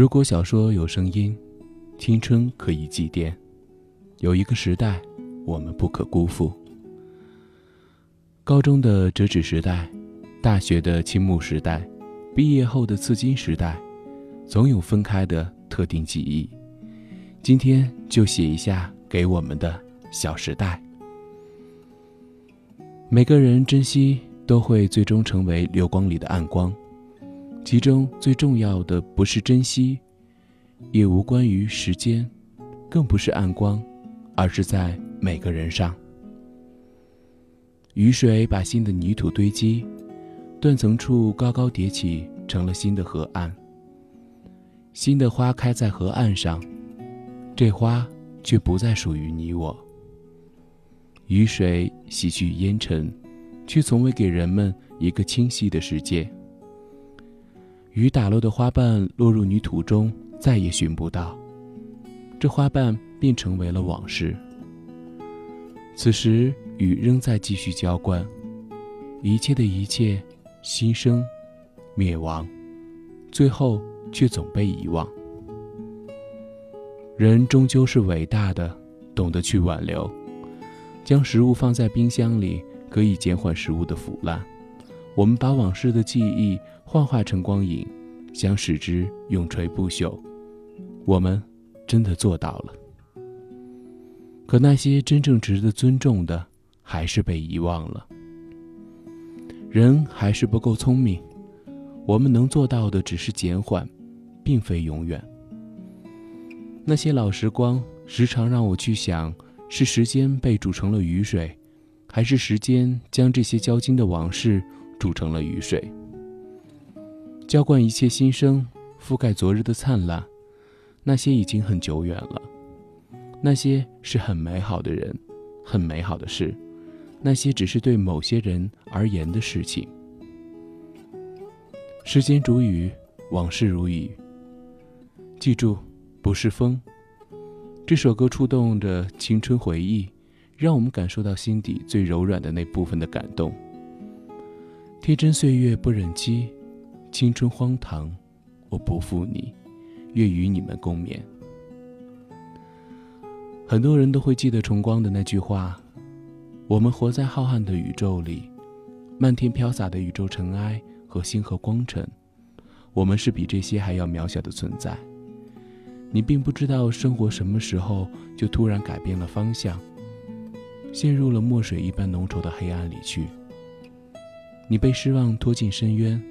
如果小说有声音，青春可以祭奠。有一个时代，我们不可辜负。高中的折纸时代，大学的青木时代，毕业后的刺金时代，总有分开的特定记忆。今天就写一下给我们的小时代。每个人珍惜都会最终成为流光里的暗光，其中最重要的不是珍惜，也无关于时间，更不是暗光，而是在每个人上。雨水把新的泥土堆积，断层处高高叠起，成了新的河岸。新的花开在河岸上，这花却不再属于你我。雨水洗去烟尘，却从未给人们一个清晰的世界。雨打落的花瓣落入泥土中，再也寻不到，这花瓣便成为了往事。此时，雨仍在继续浇灌，一切的一切，新生，灭亡，最后却总被遗忘。人终究是伟大的，懂得去挽留。将食物放在冰箱里，可以减缓食物的腐烂。我们把往事的记忆幻化成光影，想使之永垂不朽。我们真的做到了。可那些真正值得尊重的，还是被遗忘了。人还是不够聪明，我们能做到的只是减缓，并非永远。那些老时光，时常让我去想。是时间被煮成了雨水，还是时间将这些交金的往事煮成了雨水？浇灌一切新生，覆盖昨日的灿烂，那些已经很久远了。那些是很美好的人，很美好的事，那些只是对某些人而言的事情。时间煮雨，往事如雨。记住，不是风。这首歌触动着青春回忆，让我们感受到心底最柔软的那部分的感动。天真岁月不忍欺，青春荒唐，我不负你，愿与你们共勉。很多人都会记得崇光的那句话：“我们活在浩瀚的宇宙里，漫天飘洒的宇宙尘埃和星河光尘，我们是比这些还要渺小的存在。”你并不知道生活什么时候就突然改变了方向，陷入了墨水一般浓稠的黑暗里去。你被失望拖进深渊，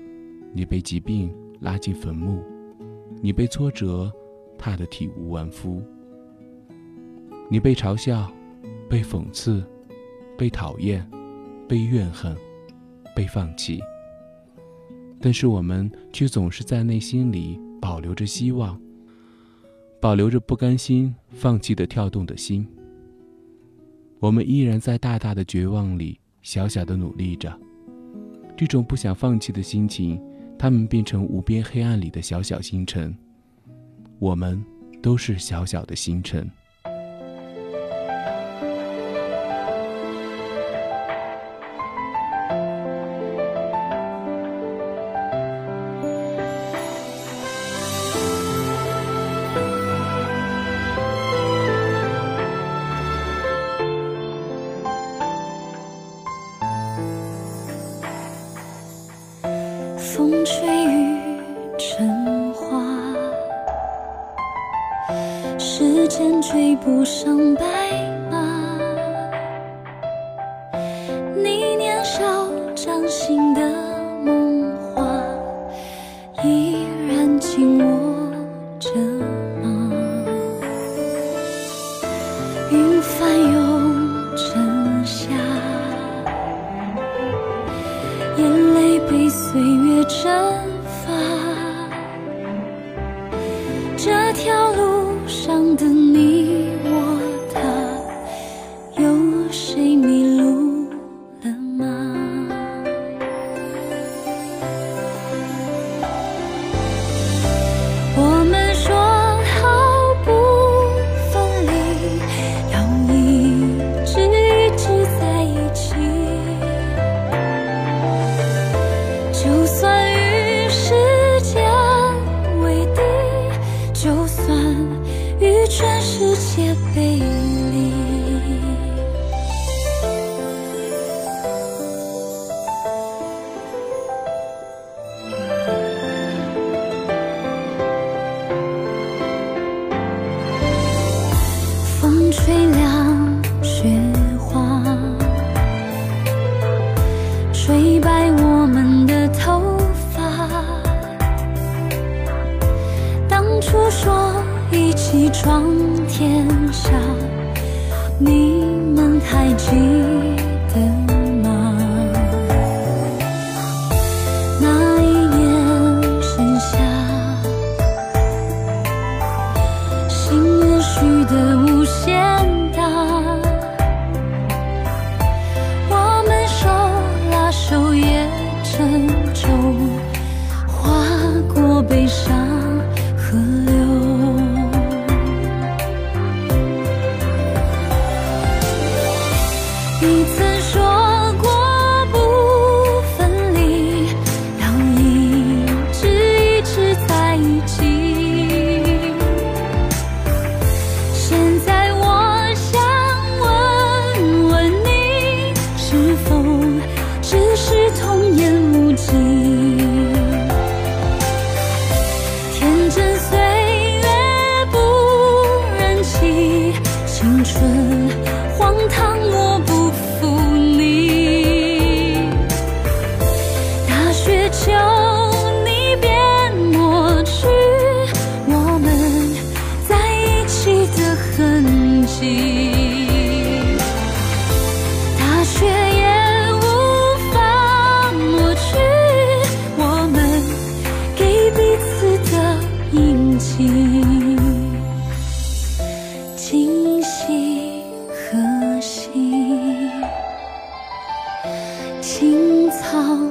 你被疾病拉进坟墓，你被挫折踏得体无完肤，你被嘲笑，被讽刺，被讨厌，被怨恨，被放弃。但是我们却总是在内心里保留着希望。保留着不甘心、放弃的跳动的心，我们依然在大大的绝望里小小的努力着。这种不想放弃的心情，他们变成无边黑暗里的小小星辰。我们都是小小的星辰。时间追不上白。上当初说一起闯天下，你们还记得吗？只求你别抹去我们在一起的痕迹大雪也无法抹去我们给彼此的印记今夕何夕青草